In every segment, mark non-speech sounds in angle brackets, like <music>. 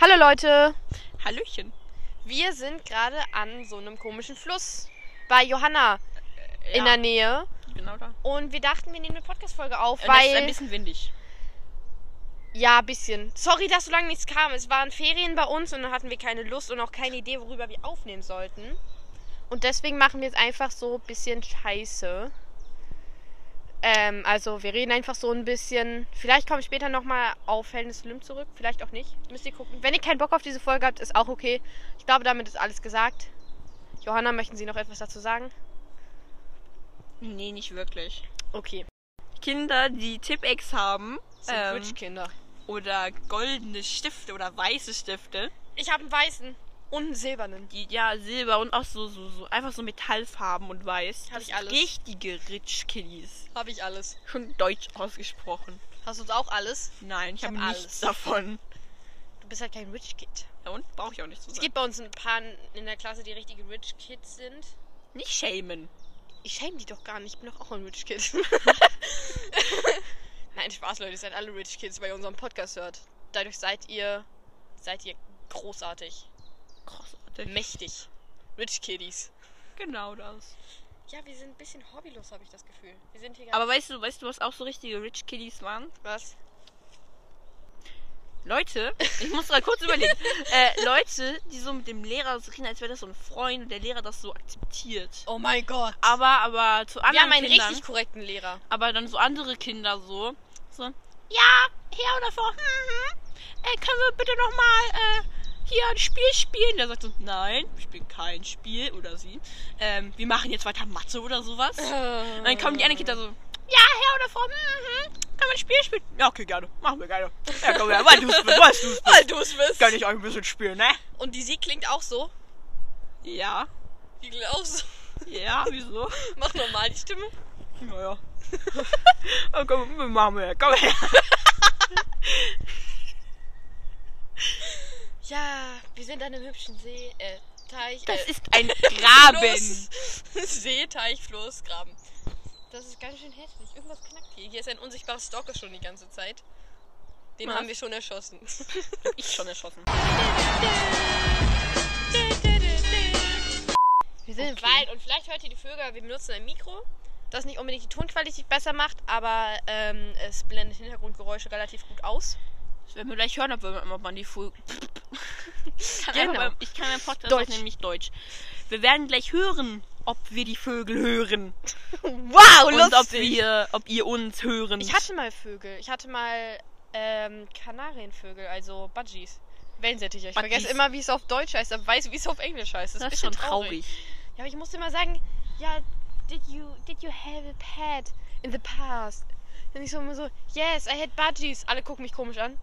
Hallo Leute, Hallöchen. wir sind gerade an so einem komischen Fluss bei Johanna in Ja, der Nähe Genau da. und wir dachten, wir nehmen eine Podcast-Folge auf, Äh, das ist ein weil... bisschen windig. Ja, ein bisschen. Sorry, dass so lange nichts kam. Es waren Ferien bei uns und dann hatten wir keine Lust und auch keine Idee, worüber wir aufnehmen sollten. Und deswegen machen wir jetzt einfach so ein bisschen Scheiße. Ähm, also wir reden einfach so ein bisschen. Vielleicht komme ich später nochmal auf Helden Slim zurück, vielleicht auch nicht. Müsst ihr gucken. Wenn ihr keinen Bock auf diese Folge habt, ist auch okay. Ich glaube, damit ist alles gesagt. Johanna, möchten Sie noch etwas dazu sagen? Nee, nicht wirklich. Okay. Kinder, die Tippex haben Sind ähm, Rich-Kinder. oder goldene Stifte oder weiße Stifte, Ich habe einen weißen und einen silbernen. die ja Silber und auch so, so, so einfach so Metallfarben und weiß. Hab Das ich alles. Richtige Rich Kiddies. Habe ich alles. Schon deutsch ausgesprochen. Hast du auch alles? Nein, ich, Ich habe hab nichts alles. davon. Du bist halt kein Rich Kid. Ja, und brauche ich auch nicht zu Es sagen. gibt bei uns ein paar in der Klasse, die richtige Rich Kids sind. Nicht schämen. Ich schäme die doch gar nicht. Ich bin doch auch ein Rich Kid. <laughs> <laughs> Nein, Spaß, Leute. Ihr seid alle Rich Kids, weil ihr unseren Podcast hört. Dadurch seid ihr, seid ihr großartig, Großartig. mächtig. Rich Kiddies. Genau das. Ja, wir sind ein bisschen hobbylos, habe ich das Gefühl. Wir sind hier Aber weißt du, weißt du, was auch so richtige Rich Kiddies waren? was? Leute, ich muss mal kurz überlegen. <laughs> Äh, Leute, die so mit dem Lehrer so reden, als wäre das so ein Freund und der Lehrer das so akzeptiert. Oh mein Gott. Aber, aber zu anderen Wir haben einen Kindern, richtig korrekten Lehrer. aber dann so andere Kinder so, so, ja, her oder vor, hm, hm, äh, können wir bitte nochmal, äh, hier ein Spiel spielen? Der sagt so, nein, wir spielen kein Spiel, oder sie, ähm, wir machen jetzt weiter Mathe oder sowas. Und dann kommen die anderen Kinder so, ja, Herr oder Frau, hm, hm, können wir ein Spiel spielen? Ja, okay, gerne, machen wir gerne. Ja, komm her, weil du es bist, weißt du es bist. Weil du es bist. Kann ich euch ein bisschen spielen, ne? Und die sie klingt auch so. Ja. Die klingt auch so. Ja, wieso? Mach normal die Stimme. Naja. <laughs> oh, komm, wir machen wir. Komm her. <laughs> Ja, wir sind an einem hübschen See, äh, Teich. Das äh, ist ein Graben. Fluss. <laughs> See, Teich, Fluss, Graben. Das ist ganz schön hässlich. Irgendwas knackt hier. Hier ist ein unsichtbarer Stalker schon die ganze Zeit. Den Was? haben wir schon erschossen. Ich schon erschossen. Wir sind im Okay. Wald und vielleicht hört ihr die Vögel, wir benutzen ein Mikro, das nicht unbedingt die Tonqualität besser macht, aber ähm, es blendet Hintergrundgeräusche relativ gut aus. Das werden wir gleich hören, ob, wir, ob man die Vögel. Ich kann, Genau. einfach ich kann beim Podcast Deutsch. nämlich Deutsch. Wir werden gleich hören, ob wir die Vögel hören. <laughs> Wow, Und ob wir, ob ihr uns hören. Ich hatte mal Vögel. Ich hatte mal ähm, Kanarienvögel, also Budgies. Wellensittiche. Ich Budgies. vergesse immer, wie es auf Deutsch heißt, aber weiß, wie es auf Englisch heißt. Das, das ist schon bisschen traurig. Ja, aber ich musste immer sagen, ja, did you, did you have a pet in the past? Und ich so immer so, yes, I had Budgies. Alle gucken mich komisch an.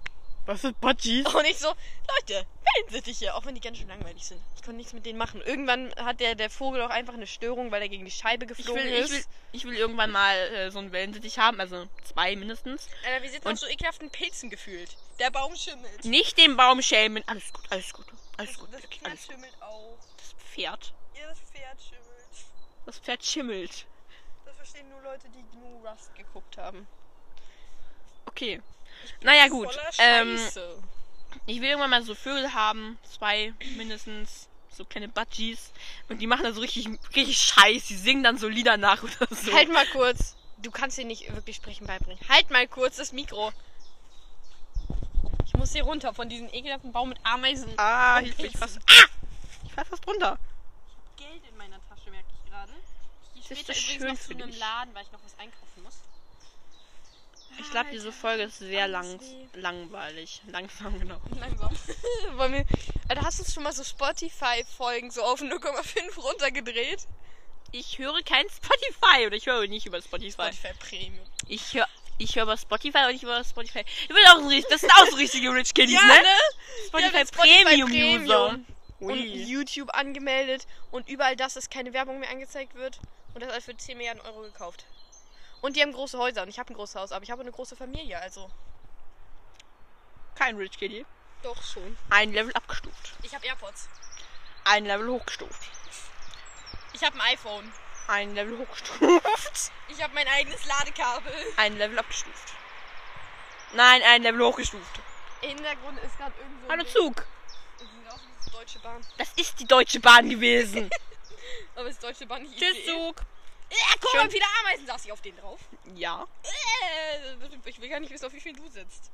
Was ist Budgies? Und ich so, Leute, Wellensittiche, auch wenn die ganz schön langweilig sind. Ich konnte nichts mit denen machen. Irgendwann hat der, der Vogel auch einfach eine Störung, weil er gegen die Scheibe Ich geflogen will, ist. ich, will, ich will irgendwann mal äh, so einen Wellensittich haben, also zwei mindestens. Alter, wir sitzen Und- auf so ekelhaften Pilzen gefühlt. Der Baum schimmelt. Nicht den Baum schämen. Alles gut, alles gut, alles gut, das Pferd alles gut. schimmelt auch. Das Pferd. Ja, das Pferd schimmelt. Das Pferd schimmelt. Das verstehen nur Leute, die nur Rust geguckt haben. Okay. Naja, gut. Ähm, ich will irgendwann mal so Vögel haben. Zwei mindestens. So kleine Budgies. Und die machen dann so richtig, richtig Scheiß. Die singen dann so Lieder nach oder so. Halt mal kurz. Du kannst dir nicht wirklich sprechen beibringen. Halt mal kurz das Mikro. Ich muss hier runter von diesem ekelhaften Baum mit Ameisen. Ah, ich bin fast. Ah! Ich fall fast runter. Geld in meiner Tasche, merke ich gerade. Ich gehe später übrigens schön noch zu einem. Laden, weil ich noch was einkaufen muss. Ich glaube, diese Folge ist sehr lang, langweilig. <laughs> Langsam, genau. Langsam. <laughs> Wollen wir, Alter, hast du schon mal so Spotify-Folgen so auf 0,5 runtergedreht? Ich höre kein Spotify oder ich höre nicht über Spotify. Spotify Premium. Ich höre ich höre über Spotify und ich höre über Spotify. Ich will auch richtig, das sind auch so richtige Rich Kiddies, ne? Spotify, Ja, Premium, Premium. User. Und Ui. YouTube angemeldet und überall das, dass keine Werbung mehr angezeigt wird. Und das alles für 10 Milliarden Euro gekauft. Und die haben große Häuser und ich habe ein großes Haus, aber ich habe eine große Familie, also Kein Rich Kitty. doch schon. Ein Level abgestuft. Ich habe AirPods. Ein Level hochgestuft. Ich habe ein iPhone. Ein Level hochgestuft. Ich habe mein eigenes Ladekabel. Ein Level abgestuft. Nein, ein Level hochgestuft. Hintergrund ist gerade irgend so. ein Hallo. Zug. Das sieht aus wie die Deutsche Bahn. Das ist die Deutsche Bahn gewesen. <laughs> Aber es ist Deutsche Bahn nicht. Tschüss ICE. Zug. Äh, guck Schön. mal, wieder Ameisen saß ich auf den drauf. Ja. Äh, ich will gar nicht wissen, auf wie viel du sitzt.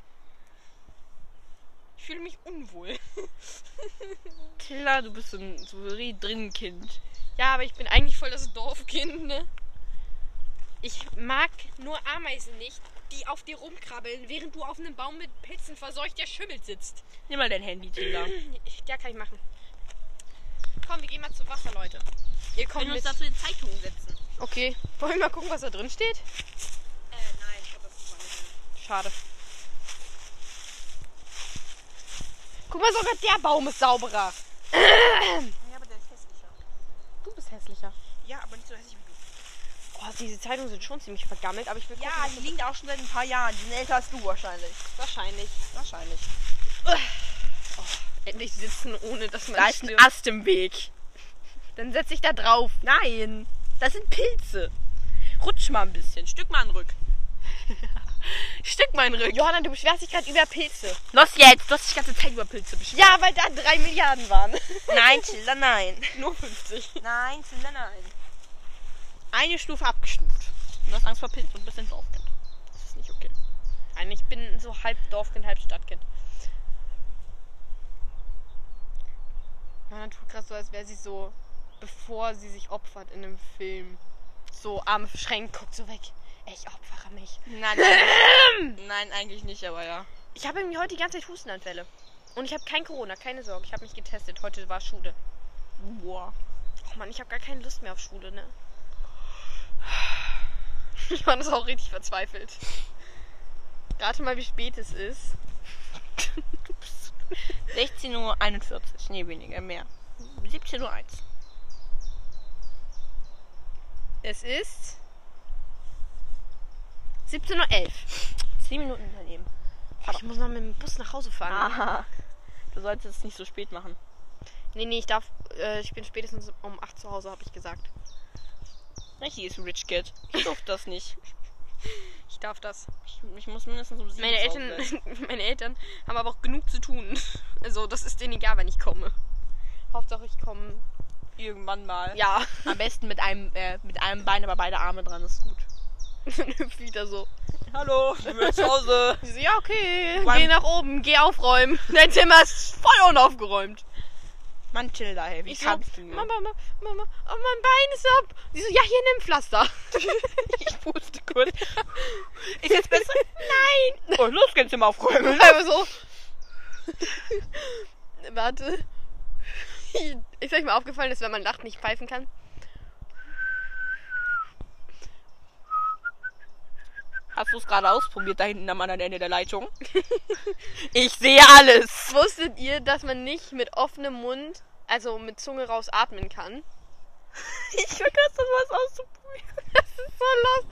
Ich fühle mich unwohl. <laughs> Tilla, du bist so ein so ein drin Kind. Ja, aber ich bin eigentlich voll das Dorfkind, ne? Ich mag nur Ameisen nicht, die auf dir rumkrabbeln, während du auf einem Baum mit Pilzen verseuchter Schimmel sitzt. Nimm mal dein Handy, Tilla. Ich- <clears throat> Ja, kann ich machen. Komm, wir gehen mal zu Wasser, Leute. Ihr kommt Können wir uns mit. dazu die Zeitungen setzen? Okay. Wollen wir mal gucken, was da drin steht? Äh, nein, ich glaube, das ist meine Schade. Guck mal, sogar der Baum ist sauberer. Ja, aber der ist hässlicher. Du bist hässlicher. Ja, aber nicht so hässlich wie du. Oh, diese Zeitungen sind schon ziemlich vergammelt, aber ich will Ja, gucken, die liegen da auch schon seit ein paar Jahren. Die sind älter als du wahrscheinlich. wahrscheinlich. Wahrscheinlich. Endlich sitzen, ohne dass man Da ist ein stirbt. Ast im Weg. Dann setz ich da drauf. Nein, das sind Pilze. Rutsch mal ein bisschen. Stück mal einen Rück. <laughs> Stück mal einen Rück. Johanna, du beschwerst dich gerade über Pilze. Los jetzt. Du hast dich die ganze Zeit über Pilze beschwert. Ja, weil da drei Milliarden waren. <laughs> Nein, Chilla, nein. Nur 50. Nein, Chilla, nein. Eine Stufe abgestuft. Du hast Angst vor Pilzen und bist ein Dorfkind. Das ist nicht okay. Nein, ich bin so halb Dorfkind, halb Stadtkind. Johanna tut gerade so, als wäre sie so, bevor sie sich opfert in einem Film. So Arme verschränkt, guckt so weg. Ich opfere mich. Nein, nein. <laughs> nein, eigentlich nicht, aber ja. Ich habe irgendwie heute die ganze Zeit Hustenanfälle. Und ich habe kein Corona, keine Sorge. Ich habe mich getestet. Heute war Schule. Boah. Oh Mann, ich habe gar keine Lust mehr auf Schule, ne? <laughs> Johanna ist auch richtig verzweifelt. Rate mal, wie spät es ist. <laughs> 16.41 Uhr. Nee, weniger, mehr. 17.01 Uhr. Es ist 17.11 Uhr. 10 Minuten daneben. Aber ich muss noch mit dem Bus nach Hause fahren. Aha. Du solltest es nicht so spät machen. Nee, nee, ich darf. Äh, ich bin spätestens um 8 zu Hause, habe ich gesagt. Richtiges Rich Kid. Ich durfte das nicht. Ich darf das. Ich, ich muss mindestens um 7 Meine Eltern, <laughs> meine Eltern haben aber auch genug zu tun. <laughs> Also, das ist denen egal, wenn ich komme. Hauptsache, ich komme. Irgendwann mal. Ja. Am besten mit einem, äh, mit einem Bein, aber beide Arme dran, ist gut. <laughs> Dann hüpft wieder so. Hallo, ich bin zu Hause. Sie so, ja, okay. Wann- Geh nach oben, geh aufräumen. Dein Zimmer ist voll unaufgeräumt. Mann, chill da, hey. Wie Ich so, kannst du nur? Mama, Mama, Mama, oh, mein Bein ist ab. Sie so, ja, hier nimm Pflaster. ich puste kurz. Ist jetzt besser? Nein. Oh, los, kannst du mal aufräumen. Einfach so. Warte. Ist euch mal aufgefallen, dass wenn man lacht, nicht pfeifen kann? Hast du es gerade ausprobiert, da hinten am anderen Ende der Leitung? <laughs> ich sehe alles. Wusstet ihr, dass man nicht mit offenem Mund, also mit Zunge raus atmen kann? Ich vergesse das was auszuprobieren. <laughs> Das ist so los.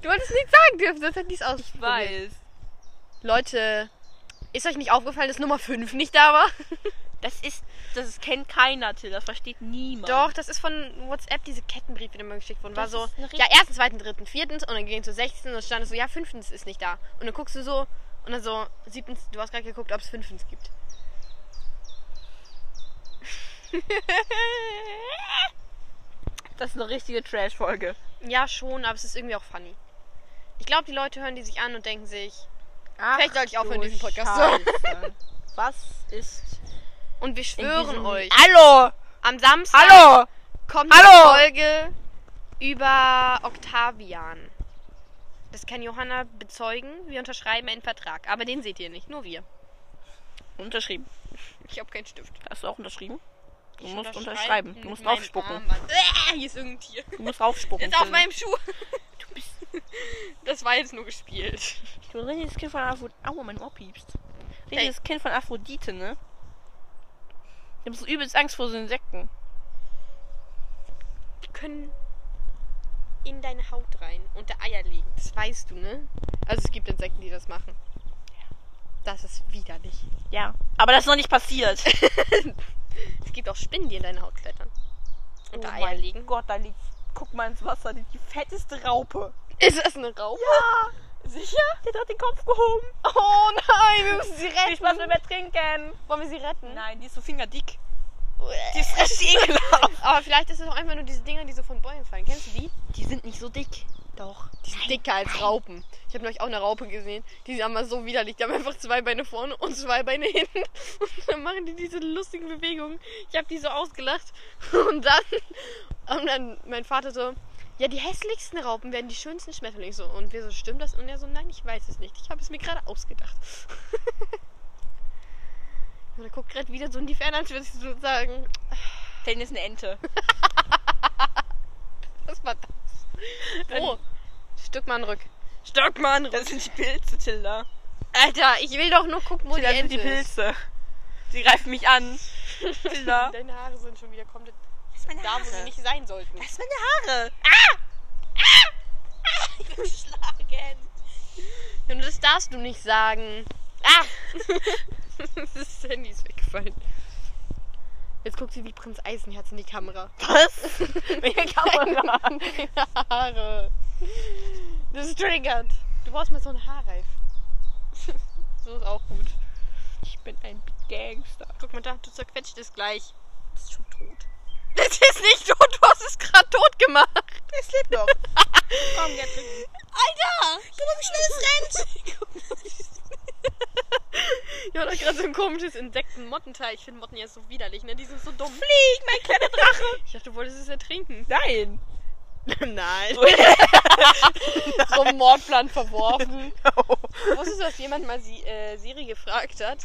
Du wolltest nichts sagen dürfen, hätte ich es ausprobiert. Weiß. Leute, ist euch nicht aufgefallen, dass Nummer 5 nicht da war? <laughs> Das ist, das kennt keiner, Till. Das versteht niemand. Doch, das ist von WhatsApp, diese Kettenbriefe, die mir geschickt wurden. War Das so, ist eine ja, erstens, zweiten, dritten, viertens und dann ging es zu sechstens und stand es so, ja, fünftens ist nicht da. Und dann guckst du so und dann so, siebtens, du hast gerade geguckt, ob es fünftens gibt. <laughs> Das ist eine richtige Trash-Folge. ja, schon, aber es ist irgendwie auch funny. Ich glaube, die Leute hören die sich an und denken sich, Vielleicht sollte ich aufhören, diesen Podcast zu Scheiße. <laughs> Was ist und wir schwören euch, Hallo! am Samstag Hallo! kommt Hallo! eine Folge über Octavian. Das kann Johanna bezeugen. Wir unterschreiben einen Vertrag. Aber den seht ihr nicht, nur wir. Unterschrieben. Ich habe keinen Stift. Hast du auch unterschrieben? Du Ich musst unterschreibe unterschreiben. Du musst draufspucken. Armband. Äh, hier ist irgendein Tier. Du musst draufspucken. Ist auf meinem Schuh. Du bist... <laughs> Das war jetzt nur gespielt. Ich bin ein richtiges Kind von Aphrodite. Aua, mein Ohr piepst. Richtiges Kind von Aphrodite, ne? Ich hab so übelst Angst vor so Insekten. Die können in deine Haut rein, unter Eier legen. Das weißt du, ne? Also es gibt Insekten, die das machen. Das ist widerlich. Ja. Aber das ist noch nicht passiert. <laughs> Es gibt auch Spinnen, die in deine Haut klettern. Unter oh Eier mein liegen. Gott, da liegt. Guck mal ins Wasser, die, die fetteste Raupe. Ist das eine Raupe? Ja! Sicher? Der hat den Kopf gehoben. Oh nein, wir müssen sie retten. Viel Spaß beim Ertrinken. Wollen wir sie retten? Nein, die ist so fingerdick. Die ist richtig ekelhaft. Aber vielleicht ist es auch einfach nur diese Dinger, die so von Bäumen fallen. Kennst du die? Die sind nicht so dick. Doch. Die sind dicker als Raupen. Ich habe neulich auch eine Raupe gesehen. Die sind aber so widerlich. Die haben einfach zwei Beine vorne und zwei Beine hinten. <laughs> Und dann machen die diese lustigen Bewegungen. Ich habe die so ausgelacht. <laughs> Und dann, und dann mein Vater so, ja, die hässlichsten Raupen werden die schönsten Schmetterlinge. So, und wir so, stimmt das? Und er so, nein, ich weiß es nicht. Ich habe es mir gerade ausgedacht. <laughs> und er guckt gerade wieder so in die Ferne, als würde ich so sagen, Denn ist eine Ente. was war das? <laughs> Oh, Stückmann rück. Stockmann, das sind die Pilze, Tilda. Alter, ich will doch nur gucken, wo Tilda, die das sind Ente die. Pilze. Sie greifen mich an. <laughs> Tilda. Deine Haare sind schon wieder komplett Das ist meine da, wo sie nicht sein sollten. Das sind meine Haare. Ah! Ah! <laughs> Ich bin geschlagen. Und das darfst du nicht sagen. Ah! das Handy ist weggefallen. Jetzt guckt sie wie Prinz Eisenherz in die Kamera. Was? <laughs> Welche Kamera? Deine Haare. Das ist triggert. Du brauchst mal so einen Haarreif. <laughs> so ist auch gut. Ich bin ein Gangster. Guck mal da, du zerquetscht es gleich. Das ist schon tot. Das ist nicht tot, du hast es gerade tot gemacht. Es lebt noch. <laughs> Komm. Alter! Guck mal, wie schnell es rennt! Ich habe doch gerade so ein komisches Insekten-Mottenteil. Ich finde Motten ja so widerlich, ne? Die sind so dumm. Flieg, mein kleiner Drache. Ich dachte, du wolltest es ertrinken. Nein. <laughs> Nein. <laughs> so ein Mordplan verworfen. Wusstest du, dass jemand mal sie, äh, Siri gefragt hat,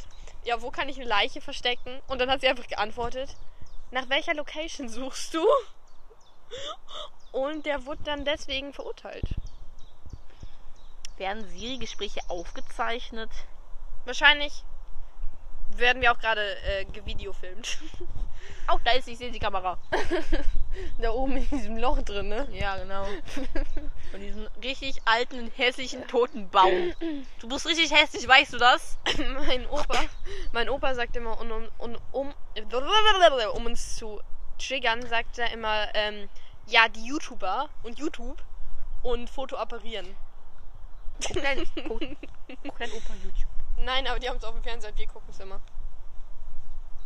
ja, wo kann ich eine Leiche verstecken? Und dann hat sie einfach geantwortet, nach welcher Location suchst du? Und der wurde dann deswegen verurteilt. Werden Siri-Gespräche aufgezeichnet? Wahrscheinlich werden wir auch gerade äh, gevideofilmt. <laughs> Auch da ist, ich sehe die Kamera. <laughs> da oben in diesem Loch drin, ne? Ja, genau. <laughs> Von diesem richtig alten, hässlichen, toten Baum. Du bist richtig hässlich, weißt du das? mein Opa, mein Opa sagt immer, um, um, um, um, um uns zu triggern, sagt er immer, ähm, ja, die YouTuber und YouTube und Foto apparieren. Guck dein, guck, guck dein Opa YouTube. Nein, aber die haben es auf dem Fernseher und wir gucken es immer.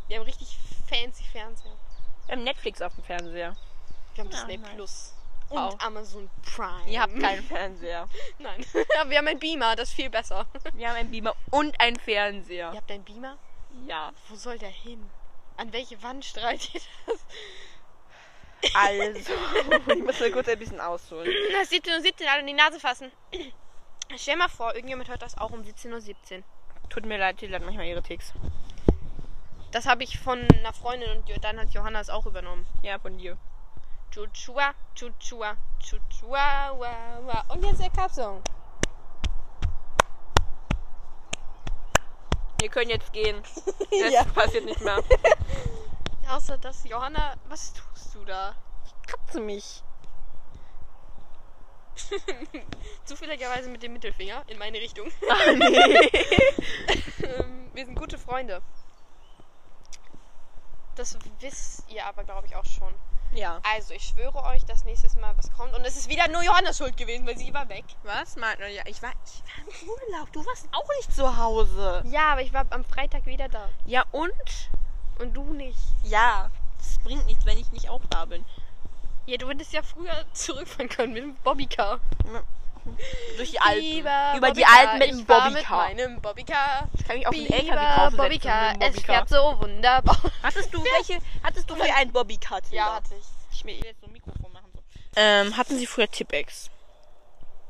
Wir haben richtig fancy Fernseher. Wir haben Netflix auf dem Fernseher. Wir haben Ja, Disney nice. Plus. Und Auch. Amazon Prime. Ihr habt keinen Fernseher. <laughs> Nein. aber wir haben einen Beamer, das ist viel besser. Wir haben einen Beamer und einen Fernseher. Ihr habt einen Beamer? Ja. Wo soll der hin? An welche Wand strahlt ihr das? Also, <laughs> ich muss mal kurz ein bisschen ausholen. Na, 17.17 Uhr, 17, alle in die Nase fassen. Stell mal vor, irgendjemand hört das auch um 17.17 Uhr. 17. Tut mir leid, Tilda hat manchmal ihre Ticks. Das habe ich von einer Freundin und dann hat Johanna es auch übernommen. Ja, von dir. Chuchua, chuchua, chuchua, wa, wa. Und jetzt der Cup-Song. Wir können jetzt gehen. <laughs> Das Ja. passiert nicht mehr. <laughs> Außer dass Johanna, was tust du da? Katze mich. <laughs> Zufälligerweise mit dem Mittelfinger in meine Richtung. Ah, nee. <laughs> Ähm, Wir sind gute Freunde. Das wisst ihr aber, glaube ich, auch schon. Ja. Also, ich schwöre euch, dass nächstes Mal was kommt. Und es ist wieder nur Johannas Schuld gewesen, weil sie war weg. Was? Mein, ja, ich war, ich war im Urlaub. Du warst auch nicht zu Hause. Ja, aber ich war am Freitag wieder da. Ja, und? Und du nicht. Ja. Das bringt nichts, wenn ich nicht auch da bin. Ja, du hättest ja früher <laughs> zurückfahren können mit dem Bobbycar. Durch die Alpen. Über die Bobbycar, Alpen mit dem ich fahr mit Bobbycar. meinem Bobbycar. Ich kann mich auf den LKW draufsetzen. Bobbycar, es fährt so wunderbar. Hattest du welche? Hattest du früher einen Bobbycar? Ja, hatte ich. Ich will jetzt so ein Mikrofon machen. So. Ähm, hatten Sie früher Tippex?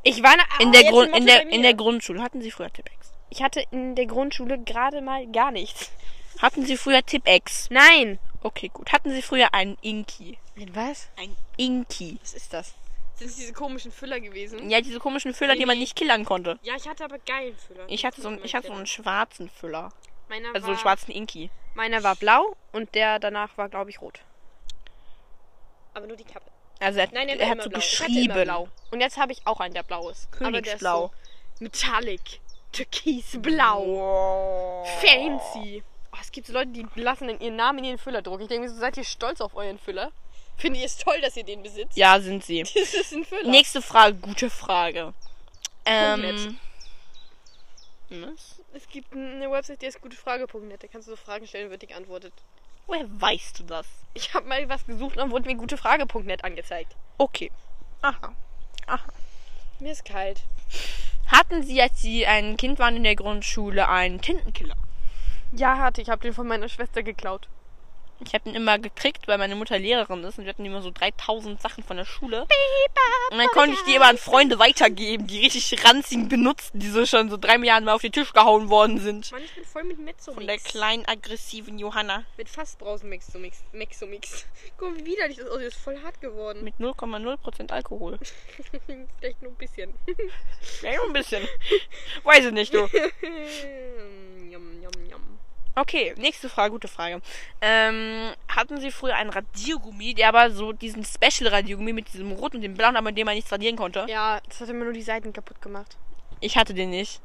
Ich war na, In der, Grund, in, der, in der Grundschule hatten Sie früher Tippex? Ich hatte in der Grundschule gerade mal gar nichts. Hatten Sie früher Tippex? Nein. Okay, gut. Hatten Sie früher einen Inki? Was? Ein Inki. Was ist das? Sind es diese komischen Füller gewesen? Ja, diese komischen Füller, die man Nee. nicht killern konnte. Ja, ich hatte aber geilen Füller. Ich hatte so, einen, ich hatte so einen schwarzen Füller. Meiner Also so war, einen schwarzen Inki. Meiner war blau und der danach war, glaube ich, rot. Aber nur die Kappe. Also er, Nein, der er hat so blau. Ich hatte immer geschrieben. blau. Und jetzt habe ich auch einen, der blau ist. Aber der ist Königsblau. so metallic. Türkisblau. Wow. Fancy. Es gibt so Leute, die lassen dann ihren Namen in ihren Füller drucken. Ich denke, mir so, seid ihr stolz auf euren Füller? Findet ihr es toll, dass ihr den besitzt? Ja, sind sie. <laughs> Das ist ein Füller. Nächste Frage, gute Frage. Ähm. Was? Es gibt eine Website, die heißt gutefrage.net. Da kannst du so Fragen stellen, wird dir geantwortet. Woher weißt du das? Ich habe mal was gesucht und dann wurde mir gutefrage.net angezeigt. Okay. Aha. Mir ist kalt. Hatten Sie, als Sie ein Kind waren in der Grundschule, einen Tintenkiller? Ja, hatte ich. habe den von meiner Schwester geklaut. Ich habe den immer gekriegt, weil meine Mutter Lehrerin ist und wir hatten immer so 3000 Sachen von der Schule. Und dann konnte ich die immer an Freunde weitergeben, die richtig ranzigen benutzten, die so schon so drei Milliarden Mal auf den Tisch gehauen worden sind. Mann, ich bin voll mit Mezzomix. Von der kleinen, aggressiven Johanna. Mit Fassbrausen Mezzomix. Mezzomix. <laughs> Guck mal, wie widerlich das aussieht. Das ist voll hart geworden. Mit 0,0% Alkohol. <laughs> Vielleicht nur ein bisschen. Ja, nur ein bisschen. Weiß ich nicht, du. <laughs> yum, yum. Okay, nächste Frage, gute Frage. Ähm, hatten Sie früher einen Radiergummi, der aber so diesen Special-Radiergummi mit diesem Rot und dem Blauen, aber mit dem man nichts radieren konnte? Ja, das hat immer nur die Seiten kaputt gemacht. Ich hatte den nicht.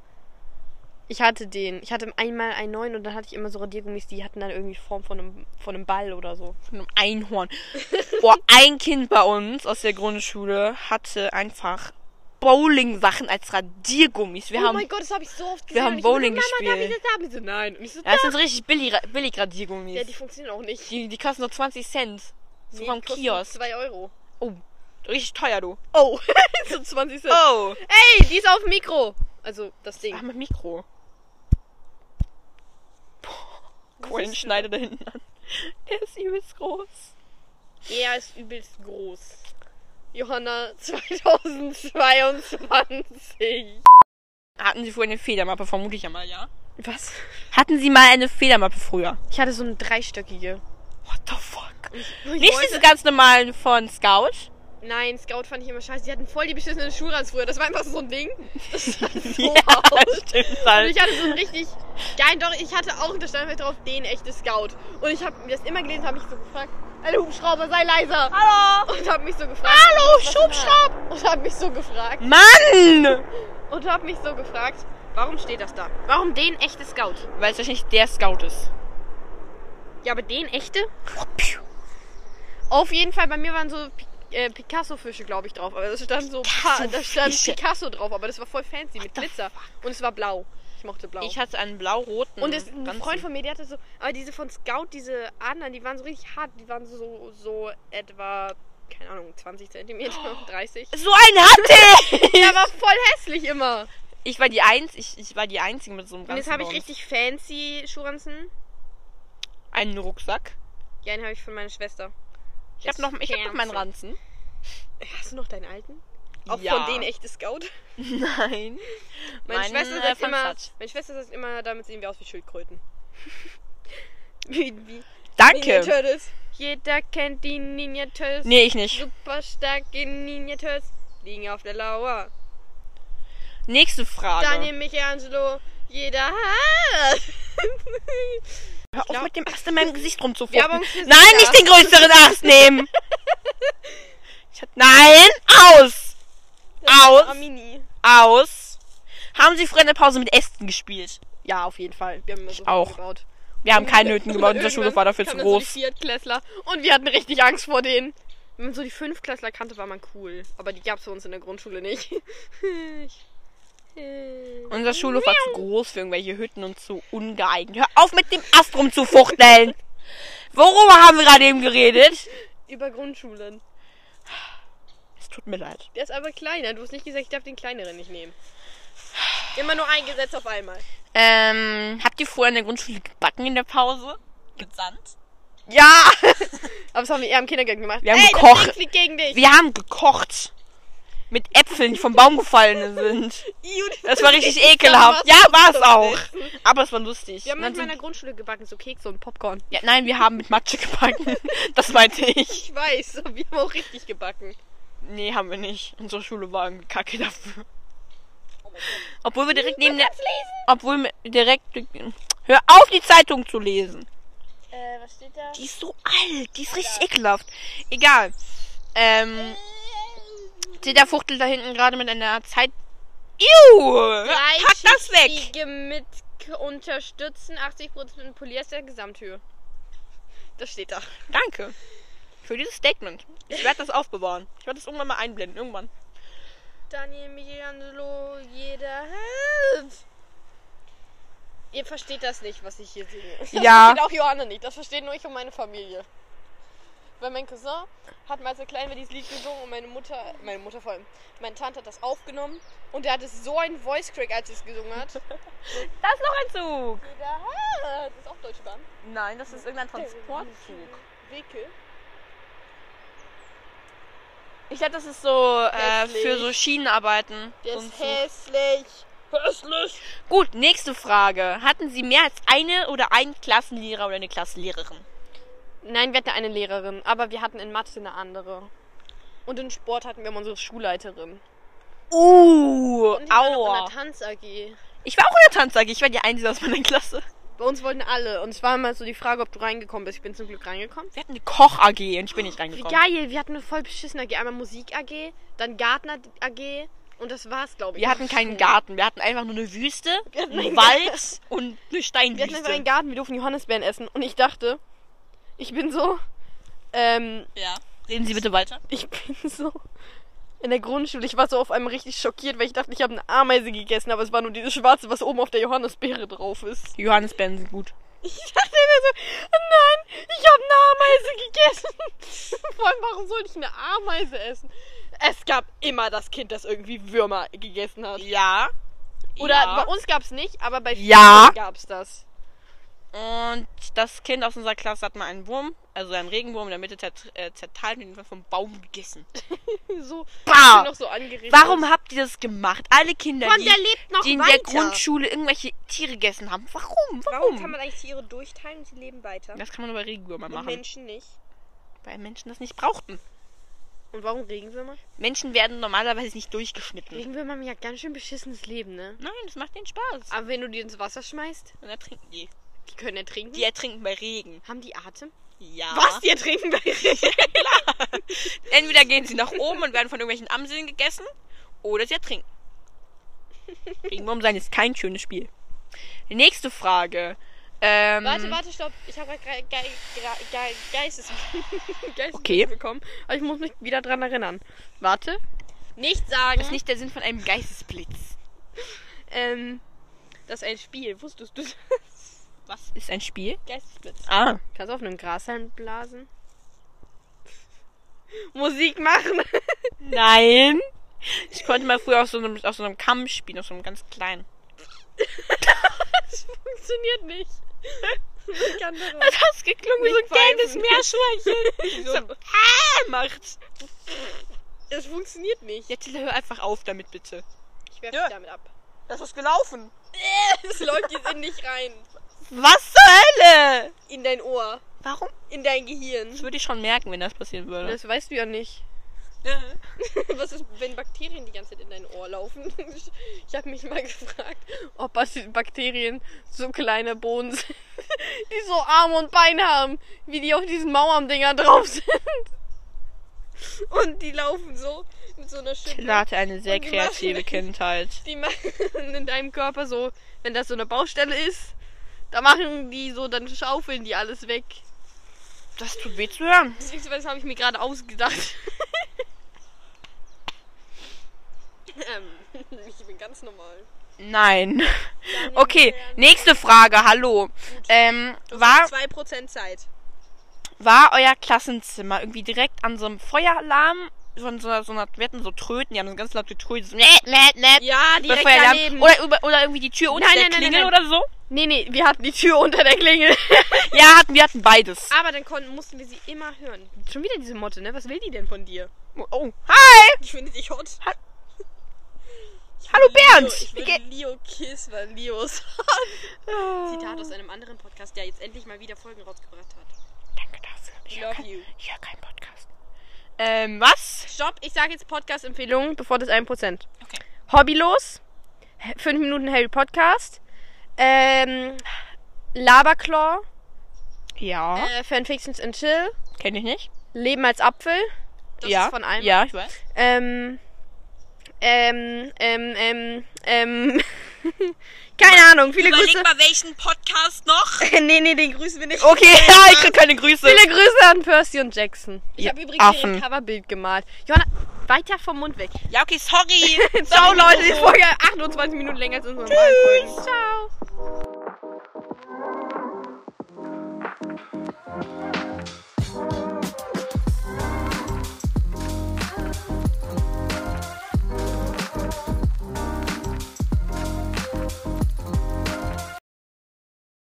Ich hatte den. Ich hatte einmal einen neuen und dann hatte ich immer so Radiergummis, die hatten dann irgendwie Form von einem, von einem Ball oder so. Von einem Einhorn. <laughs> Boah, ein Kind bei uns aus der Grundschule hatte einfach Bowling-Sachen als Radiergummis. Wir oh haben, mein Gott, das habe ich so oft gesehen. wir haben Bowling Mama, darf ich gespielt. das haben? Ich so, nein. Und ich so, ja, das sind richtig billig, billig Radiergummis. ja, die funktionieren auch nicht. die, die kosten nur 20 Cent. So Nee, vom Kiosk. 2 Euro. Oh, richtig teuer, du. Oh, <laughs> so 20 Cent. Oh. Ey, die ist auf dem Mikro. Also, das Ding. Ach, mit Mikro. Cool, den Schneider da hinten an. <laughs> Der ist übelst groß. Er ist übelst groß. Johanna <laughs> 2022. Hatten Sie vorher eine Federmappe? Vermute ich ja mal, ja. Was? Hatten Sie mal eine Federmappe früher? Ich hatte so eine dreistöckige. What the fuck? Ich Nicht wollte- diese ganz normalen von Scout? Nein, Scout fand ich immer scheiße. Die hatten voll die beschissenen Schuhranz früher. Das war einfach so ein Ding. Das sah <laughs> so ja, aus. stimmt Und halt. ich hatte so ein richtig geil, doch, ich hatte auch, da stand drauf, den echte Scout. Und ich habe mir das immer gelesen, habe mich so gefragt, alle Hubschrauber, sei leiser. Hallo! Und habe mich so gefragt. Hallo, Schubschraub! Und habe mich so gefragt. Mann! Und habe mich so gefragt, warum steht das da? Warum den echte Scout? Weil es wahrscheinlich der Scout ist. Ja, aber den echte? Auf jeden Fall, bei mir waren so äh, Picasso-Fische, glaube ich, drauf. Aber das stand so, pa da stand. Picasso drauf, aber das war voll fancy mit Glitzer. Und es war blau. Ich mochte blau. Ich hatte einen blau-roten. Und es, ein. Freund von mir, der hatte so, aber diese von Scout, diese anderen, die waren so richtig hart. Die waren so, so etwa, keine Ahnung, 20 Zentimeter, <laughs> 30. So einen hatte <laughs> ich! Der war voll hässlich immer. Ich war die Einz ich, ich war die Einzige mit so einem Und jetzt habe ich richtig fancy Schuhranzen. Einen Rucksack. Ja, den habe ich von meiner Schwester. Ich habe noch, ich hab noch meinen Ranzen. Hast du noch deinen alten? Auch Ja. von denen echte Scout? <laughs> Nein. Meine Meinen, Schwester äh, sagt von immer, Fatsch. meine Schwester sagt immer, damit sehen wir aus wie Schildkröten. <laughs> wie, wie Ninja Danke. Turtles. Jeder kennt die Ninja Turtles. Nee, ich nicht. Super starke Ninja Turtles liegen auf der Lauer. Nächste Frage. Daniel Michelangelo, jeder hat. <laughs> Hör auf glaub- mit dem Ast in meinem Gesicht für Nein, nicht den größeren Ast nehmen. <laughs> Ich hab, nein, aus. Aus. Aus. Haben Sie früher in der Pause mit Ästen gespielt? Ja, auf jeden Fall. Wir haben immer so auch. Gebaut. Wir haben keine Hütten gebaut, unser Irgendwann Schulhof war dafür zu dann So groß. die Viertklässler und wir hatten richtig Angst vor denen. Wenn man so die Fünftklässler kannte, war man cool. Aber die gab es für uns in der Grundschule nicht. <laughs> Unser Schulhof war zu groß für irgendwelche Hütten und zu ungeeignet. Hör auf mit dem Ast rumzufuchteln. Worüber haben wir gerade eben geredet? Über Grundschulen. Es tut mir leid. Der ist aber kleiner. Du hast nicht gesagt, ich darf den kleineren nicht nehmen. Immer nur ein Gesetz auf einmal. Ähm, habt ihr vorher in der Grundschule gebacken in der Pause? Gesandt? Ja! <laughs> aber das haben wir eher im Kindergarten gemacht. Wir haben Ey, gekocht. Das Ding fliegt gegen dich. Wir haben gekocht. Mit Äpfeln, die vom Baum gefallen sind. Das war richtig ekelhaft. Ja, war es auch. Aber es war lustig. Wir haben mit meiner Grundschule gebacken, so Kekse und Popcorn. ja, nein, wir haben mit Matsche gebacken. <laughs> Das meinte <laughs> ich. Ich weiß, wir haben auch richtig gebacken. Nee, haben wir nicht. Unsere Schule war ein Kacke dafür. Obwohl wir direkt neben der. Obwohl wir direkt. Hör auf, die Zeitung zu lesen. Äh, was steht da? Die ist so alt. Die ist richtig ekelhaft. Egal. Ähm. Seht der Fuchtel da hinten gerade mit einer Zeit. Iu! Pack das weg! Mit unterstützen 80% Polyester Gesamthöhe. Das steht da. Danke. Für dieses Statement. Ich werde das aufbewahren. Ich werde das irgendwann mal einblenden. Irgendwann. Daniel, Michelangelo, jeder hilft. Ihr versteht das nicht, was ich hier singe. Das Ja. <laughs> versteht auch Johanna nicht. Das versteht nur ich und meine Familie. Weil mein Cousin hat mal als er klein war dieses Lied gesungen und meine Mutter, meine Mutter vor allem, meine Tante hat das aufgenommen und der hatte so einen Voice Crack, als sie es gesungen hat. <laughs> Da ist noch ein Zug. Das ist auch Deutsche Bahn. Nein, das ist irgendein Transportzug. Wickel. Ich glaube, das ist so äh, für so Schienenarbeiten. Der ist hässlich. Hässlich. Gut, nächste Frage. Hatten Sie mehr als eine oder einen Klassenlehrer oder eine Klassenlehrerin? Nein, wir hatten eine Lehrerin, aber wir hatten in Mathe eine andere. Und in Sport hatten wir unsere Schulleiterin. Uh, Und ich war noch in aua. der Tanz AG. Ich war auch in der Tanz AG. Ich war die Einzige aus meiner Klasse. Bei uns wollten alle. Und es war immer so die Frage, ob du reingekommen bist. Ich bin zum Glück reingekommen. Wir hatten eine Koch AG und ich bin nicht Wie reingekommen. geil, wir hatten eine voll beschissene AG. Einmal Musik AG, dann Gartner AG und das war's, glaube ich. Wir hatten keinen Garten. Wir hatten einfach nur eine Wüste, einen Wald und eine Wir hatten einfach Steinwüste. einen Garten, wir durften Johannisbeeren essen. Und ich dachte, ich bin so, ähm, Ja. Reden Sie bitte weiter. ich bin so in der Grundschule. Ich war so auf einmal richtig schockiert, weil ich dachte, ich habe eine Ameise gegessen, aber es war nur dieses Schwarze, was oben auf der Johannisbeere drauf ist. Johannisbeeren sind gut. <laughs> Ich dachte mir so, nein, ich habe eine Ameise gegessen. <laughs> Vor allem, warum sollte ich eine Ameise essen? Es gab immer das Kind, das irgendwie Würmer gegessen hat. Ja. Oder ja. bei uns gab's nicht, aber bei Ja. vielen gab's das. Und das Kind aus unserer Klasse hat mal einen Wurm, also einen Regenwurm in der Mitte zert, äh, zerteilt und ihn vom Baum gegessen. <laughs> So, noch so angerichtet. Warum habt ihr das gemacht? Alle Kinder, Mann, die, die in weiter. der Grundschule irgendwelche Tiere gegessen haben. Warum? Warum? Warum kann man eigentlich Tiere durchteilen und sie leben weiter? das kann man nur bei Regenwürmern Und machen. Menschen nicht. Weil Menschen das nicht brauchten. Und warum Regenwürmer? Menschen werden normalerweise nicht durchgeschnitten. Regenwürmer haben ja ganz schön beschissenes Leben, ne? Nein, das macht denen Spaß. Aber wenn du die ins Wasser schmeißt, Und ertrinken die. Die können ertrinken. Die ertrinken bei Regen. haben die Atem? Ja. Was? Die ertrinken bei Regen? <laughs> Entweder gehen sie nach oben und werden von irgendwelchen Amseln gegessen, oder sie ertrinken. Regenwurm sein ist kein schönes Spiel. Die nächste Frage. Ähm, Warte, warte, stopp. Ich habe gerade ge ge ge Geistes <laughs> Geistes Okay. bekommen. Aber ich muss mich wieder dran erinnern. Warte. Nicht sagen. Das ist nicht der Sinn von einem Geistesblitz. <laughs> Ähm, das ist ein Spiel. Wusstest du das? Was ist ein Spiel? Geistesblitz. Ah. Kannst du auf einem Grashalm blasen? <laughs> Musik machen. <laughs> Nein. Ich konnte mal früher auf so einem, auf so einem Kamm spielen, auf so einem ganz kleinen. das funktioniert nicht. Kann. Das hat geklungen wie so ein gelbes. Meerschweinchen. <laughs> So. ah, macht. Es funktioniert nicht. Jetzt hör einfach auf damit, bitte. Ich werf Ja. dich damit ab. Das ist gelaufen. Es läuft jetzt in dich rein. Was zur Hölle? In dein Ohr. Warum? In dein Gehirn. Das würde ich schon merken, wenn das passieren würde. Das weißt du ja nicht. <laughs> Was ist, wenn Bakterien die ganze Zeit in dein Ohr laufen? <laughs> Ich, habe mich mal gefragt, ob Bakterien so kleine Bohnen <laughs> sind, die so Arme und Beine haben, wie die auf diesen Mauerndinger drauf sind. Und die laufen so mit so einer Schippe. Klar hatte eine sehr kreative machen- Kindheit. Die machen in deinem Körper so, wenn das so eine Baustelle ist, da machen die so, dann schaufeln die alles weg. Das tut weh zu hören. Beziehungsweise habe ich mir gerade ausgedacht. ähm, <laughs> ich bin ganz normal. Nein. <laughs> Okay, nächste Frage. Hallo. Ähm, war, 2% Zeit. war euer Klassenzimmer irgendwie direkt an so einem Feueralarm? Von so einer, so einer, wir hatten so Tröten, die haben so ganz laut getrötet. So, nät, nät, nät. Ja, direkt Feueralarm. daneben. Oder, über, oder irgendwie die Tür unter Nein, der nein, Klingel nein, oder so? Nee, nee, wir hatten die Tür unter der Klingel. <laughs> Ja, hatten, wir hatten beides. Aber dann konnten, mussten wir sie immer hören. Schon wieder diese Motte, ne? Was will die denn von dir? Oh, hi! Ich finde dich hot. Ha- Hallo, Bernd. Leo, ich will geht- Leo Kiss, weil Leo ist Zitat aus einem anderen Podcast, der jetzt endlich mal wieder Folgen rausgebracht hat. Danke dafür. Ich höre kein, hör keinen Podcast. Ähm, was? Stopp, ich sage jetzt Podcast-Empfehlungen, bevor das 1%. Okay. Hobbylos. 5 Minuten Harry Podcast. Ähm, Laberclaw. Ja. Äh, Fanfictions and Chill. Kenne ich nicht. Leben als Apfel. Das ja. ist von einem. Ja, ich weiß. Ähm, ähm, ähm, ähm, ähm, <laughs> keine Ahnung, viele Überleg Grüße. mal, welchen Podcast noch? <laughs> nee, nee, den grüßen wir nicht. Okay, <laughs> ja, ich krieg keine Grüße. Viele Grüße an Percy und Jackson. Ich Ihr habe übrigens hier Affen. ein Coverbild gemalt. Johanna, Weiter vom Mund weg. Ja, okay, sorry. Ciao, Leute. Die. Folge 28 Minuten länger als unsere normalen Folgen. Ciao.